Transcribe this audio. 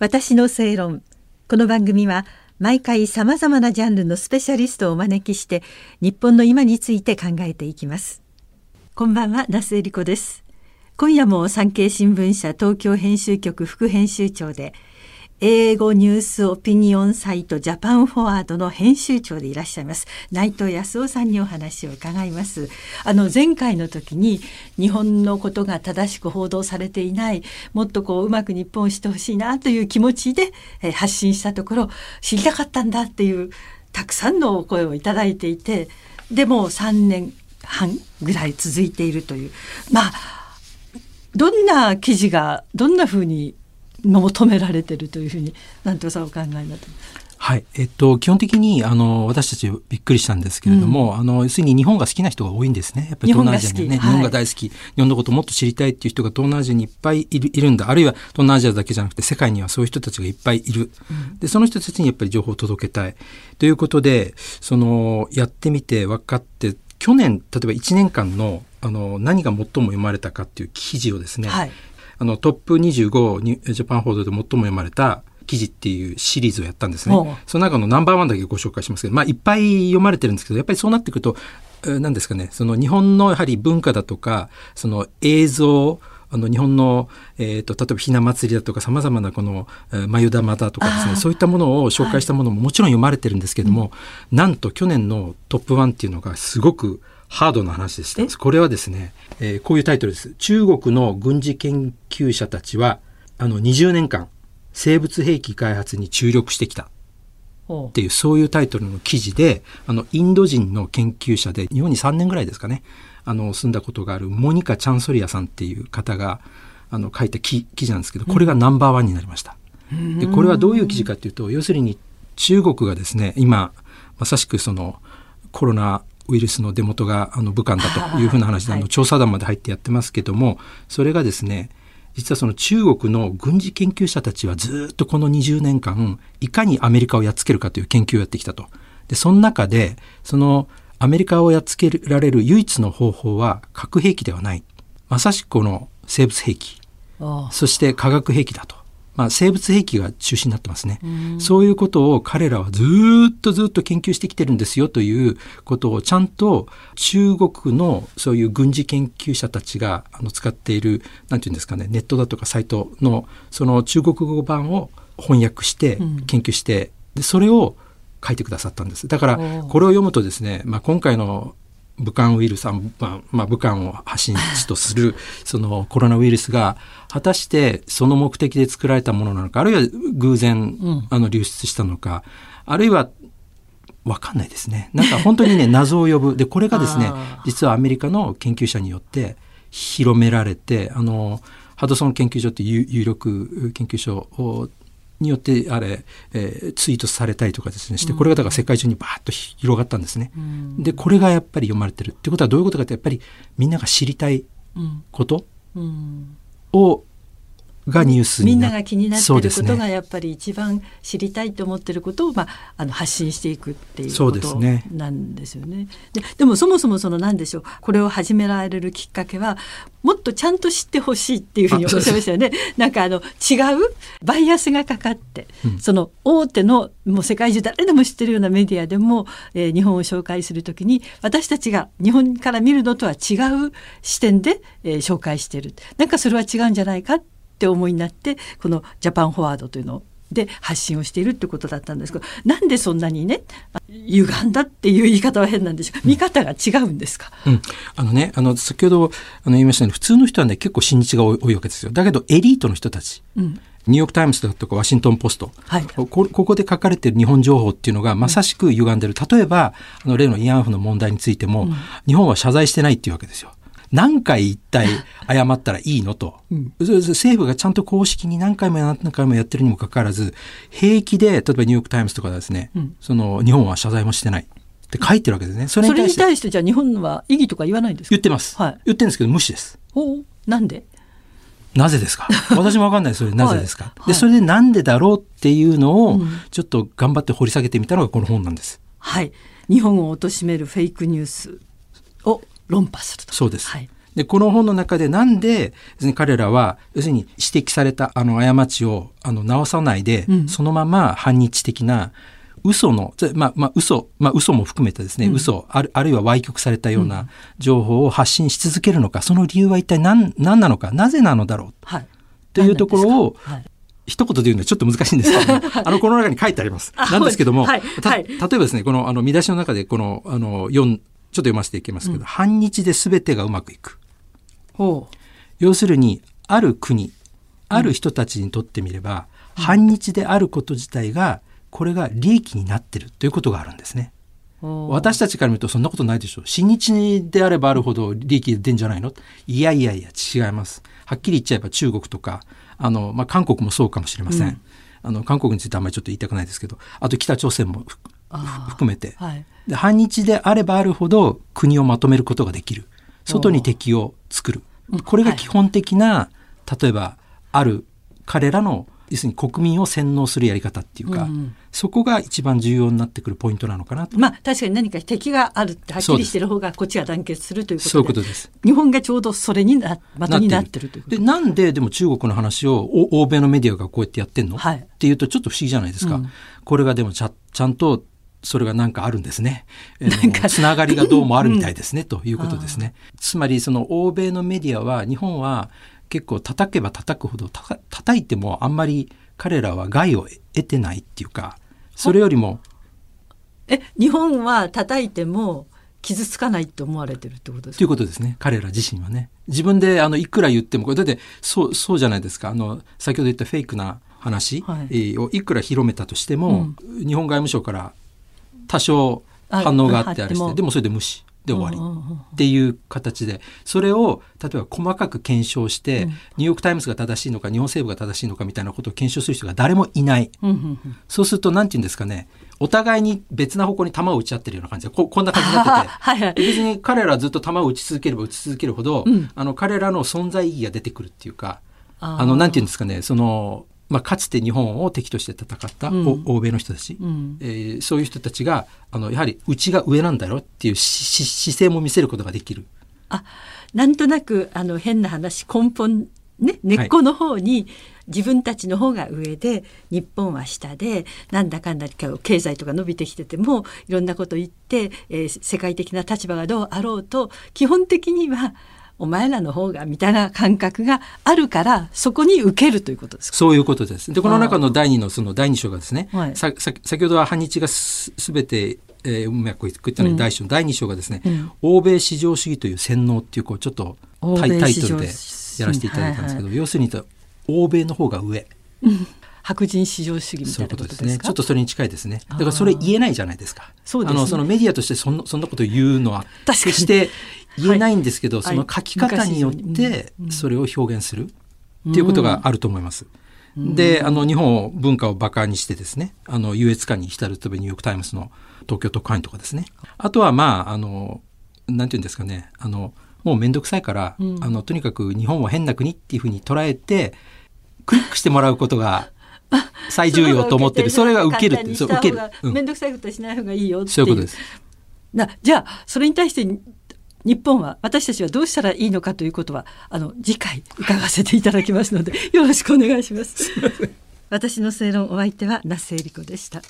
私の正論。この番組は毎回さまざまなジャンルのスペシャリストをお招きして日本の今について考えていきます。こんばんは那須恵理子です。今夜も産経新聞社東京編集局副編集長で英語ニュースオピニオンサイトジャパンフォワードの編集長でいらっしゃいます。内藤康夫さんにお話を伺います。あの前回の時に日本のことが正しく報道されていないもっとこううまく日本をしてほしいなという気持ちで、え発信したところ知りたかったんだっていうたくさんのお声をいただいていてでも3年半ぐらい続いているという。まあどんな記事がどんなふうに求められてるというふうに南藤さんお考えになってはい。えっと、基本的に、あの、私たちびっくりしたんですけれども、うん、あの、要するに日本が好きな人が多いんですね。やっぱり東南アジアにね、日本が大好き、日本のこともっと知りたいっていう人が東南アジアにいっぱいいるいるんだ。あるいは東南アジアだけじゃなくて世界にはそういう人たちがいっぱいいる。うん、で、その人たちにやっぱり情報を届けたい。ということで、その、やってみて分かって、去年、例えば1年間の、あの、何が最も読まれたかっていう記事をですね、はいあのトップ25にジャパン報道で最も読まれた記事っていうシリーズをやったんですね。その中のナンバーワンだけご紹介しますけど、まあいっぱい読まれてるんですけど、やっぱりそうなってくると、何ですかね、その日本のやはり文化だとか、その映像、あの日本の、えーと、例えばひな祭りだとかさまざまなこの眉玉だとかですねそういったものを紹介したものももちろん読まれてるんですけども、はい、なんと去年のトップ1っていうのがすごくハードな話でした。これはですね、えー、こういうタイトルです。中国の軍事研究者たちは、あの20年間、生物兵器開発に注力してきた。っていう、そういうタイトルの記事で、あの、インド人の研究者で、日本に3年ぐらいですかね、あの、住んだことがあるモニカ・チャンソリアさんっていう方が、あの、書いた記記事なんですけど、これがナンバーワンになりました。で、これはどういう記事かっていうと、要するに中国がですね、今、まさしくその、コロナウイルスの出元があの武漢だというふうな話で、あの調査団まで入ってやってますけどもそれがですね実はその中国の軍事研究者たちはずっとこの20年間いかにアメリカをやっつけるかという研究をやってきたと。でその中でそのアメリカをやっつけられる唯一の方法は核兵器ではない。まさしくこの生物兵器。そして化学兵器だとまあ、生物兵器が中心になってますね。そういうことを彼らはずっとずっと研究してきてるんですよということをちゃんと中国のそういう軍事研究者たちがあの使っている、なんていうんですかね、ネットだとかサイトのその中国語版を翻訳して研究して、でそれを書いてくださったんです。だからこれを読むとですね、まあ、今回の武漢ウイルス、まあ、まあ、武漢を発信地とする そのコロナウイルスが果たしてその目的で作られたものなのかあるいは偶然、あの流出したのかあるいはわかんないですね。なんか本当にね 謎を呼ぶ。でこれがですね実はアメリカの研究者によって広められてあのハドソン研究所っていう有力研究所によってあれ、えー、ツイートされたりとかですねしてこれがだから世界中にバーッと広がったんですね。うん、でこれがやっぱり読まれてるってことはどういうことかってやっぱりみんなが知りたいことをがニュースみんなが気になっていることがやっぱり一番知りたいと思っていることを、まあ、あの発信していくっていうことなんですよね。ででもそもそもその何でしょうこれを始められるきっかけはもっとちゃんと知ってほしいっていうふうにおっしゃいましたよね。なんかあの違うバイアスがかかって、うん、その大手のもう世界中誰でも知ってるようなメディアでも、えー、日本を紹介するときに私たちが日本から見るのとは違う視点で、えー、紹介してる。なんかそれは違うんじゃないかって思いになってこのジャパンフォワードというのをで発信をしているってことだったんですけどなんでそんなにね歪んだっていう言い方は変なんでしょう。見方が違うんですか、うん、あのねあの先ほどあの言いましたように普通の人はね結構親日が多いわけですよ。だけどエリートの人たち、うん。ニューヨーク・タイムズだとかワシントン・ポスト、はい、こここで書かれている日本情報っていうのがまさしく歪んでる。例えばあの例の慰安婦の問題についても、うん、日本は謝罪してないっていうわけですよ。何回一体謝ったらいいのと、うん、政府がちゃんと公式に何回も何回もやってるにもかかわらず平気で例えばニューヨーク・タイムズとかですね、うん、その日本は謝罪もしてない。って書いてるわけですね。それに対してじゃあ日本は意義とか言わないんです言ってます、はい、言ってるんですけど無視です。おなんで？なぜですか？私もわかんないそれなぜですか、はい、でそれでなんでだろうっていうのをちょっと頑張って掘り下げてみたのがこの本なんです、はい。日本を貶めるフェイクニュースを論破すると。そうです。はい、で、この本の中でなんで、彼らは、要するに指摘されたあの過ちをあの直さないで、うん、そのまま反日的な嘘の、まあ、まあ、嘘、まあ、嘘も含めてですね、うん、嘘ある、あるいは歪曲されたような情報を発信し続けるのか、その理由は一体何、何なのか、なぜなのだろう。はい。というところを、はい、一言で言うのはちょっと難しいんですけど、あの、この中に書いてあります。なんですけども、はいはい、例えばですね、この、あの、見出しの中で、この、あの、読ん、ちょっと読ませていきますけど、うん、反日で全てがうまくいく。要するにある国ある人たちにとってみれば、うん、反日であること自体がこれが利益になってるということがあるんですね。私たちから見るとそんなことないでしょう。親日であればあるほど利益出んじゃないの？いやいやいや違います。はっきり言っちゃえば中国とか、あの、まあ、韓国もそうかもしれません。うん、あの、韓国についてあんまりちょっと言いたくないですけど、あと北朝鮮も含めて、はい、で。反日であればあるほど国をまとめることができる。外に敵を作る。これが基本的な、はい、例えば、ある彼らの要するに国民を洗脳するやり方っていうか、うんうん、そこが一番重要になってくるポイントなのかなと。まあ確かに何か敵があるってはっきりしてる方がこっちが団結するということでそういうことです。日本がちょうどそれにな的になってるということでなんででも中国の話を欧米のメディアがこうやってやってんの、はい、っていうとちょっと不思議じゃないですか。うん、これがでもちゃちゃんとそれが何かあるんですね。つながりがどうもあるみたいですね、うん、ということですね。つまりその欧米のメディアは日本は結構叩けば叩くほど叩いてもあんまり彼らは害を得てないっていうかそれよりもえ日本は叩いても傷つかないと思われてるってことですか？ということですね。彼ら自身はね。自分であのいくら言ってもこれだってそうそうじゃないですか。あの先ほど言ったフェイクな話、はい、をいくら広めたとしても、うん、日本外務省から多少反応があってあれしてでもそれで無視。で終わり。っていう形で。それを例えば細かく検証して、ニューヨーク・タイムズが正しいのか日本政府が正しいのかみたいなことを検証する人が誰もいない、そうすると何て言うんですかね。お互いに別な方向に球を打ち合ってるような感じでここんな感じになってて、はいはい、別に彼らはずっと球を打ち続ければ打ち続けるほど、うん、あの彼らの存在意義が出てくるっていうかあのなんて言うんですかね。そのまあ、かつて日本を敵として戦った、うん、欧米の人たち、うん、えー、そういう人たちがあのやはりうちが上なんだよっていう姿勢も見せることができる。あなんとなくあの変な話根本ね根っこの方に、はい、自分たちの方が上で日本は下でなんだかんだ経済とか伸びてきててもいろんなこと言って、えー、世界的な立場がどうあろうと基本的にはお前らの方がみたいな感覚があるからそこに受けるということですか？そういうことです。でこの中の第二のその第二章がですね、はい、ささ先ほどは反日がすべてえー、うまくいったのに第一章、うん、第二章がですね、うん、欧米至上主義という洗脳っていうこうちょっとタイタイトルでやらせていただいたんですけど、はいはい、要するに欧米の方が上。白人至上主義みたいなことですね。ちょっとそれに近いですね。だからそれ言えないじゃないですか。そうです、ね、あのそのメディアとしてそんなそんなことを言うのは。決して言えないんですけど、はい、その書き方によってそれを表現するっていうことがあると思います。で、あの、日本文化を馬鹿にしてですね、あの、優越感に浸るとニューヨークタイムズの東京特派員とかですね。あとは、まあ、あの、なんていうんですかね、あの、もうめんどくさいから、うん、あの、とにかく日本は変な国っていうふうに捉えて、クリックしてもらうことが最重要と思ってる。それが受けるって、そう、受ける。め、んどくさいことしない方がいいよっていう。そういうことです。なじゃあ、それに対して日本は私たちはどうしたらいいのかということはあの次回伺わせていただきますのでよろしくお願いします。私の正論お相手は那須恵理子でした。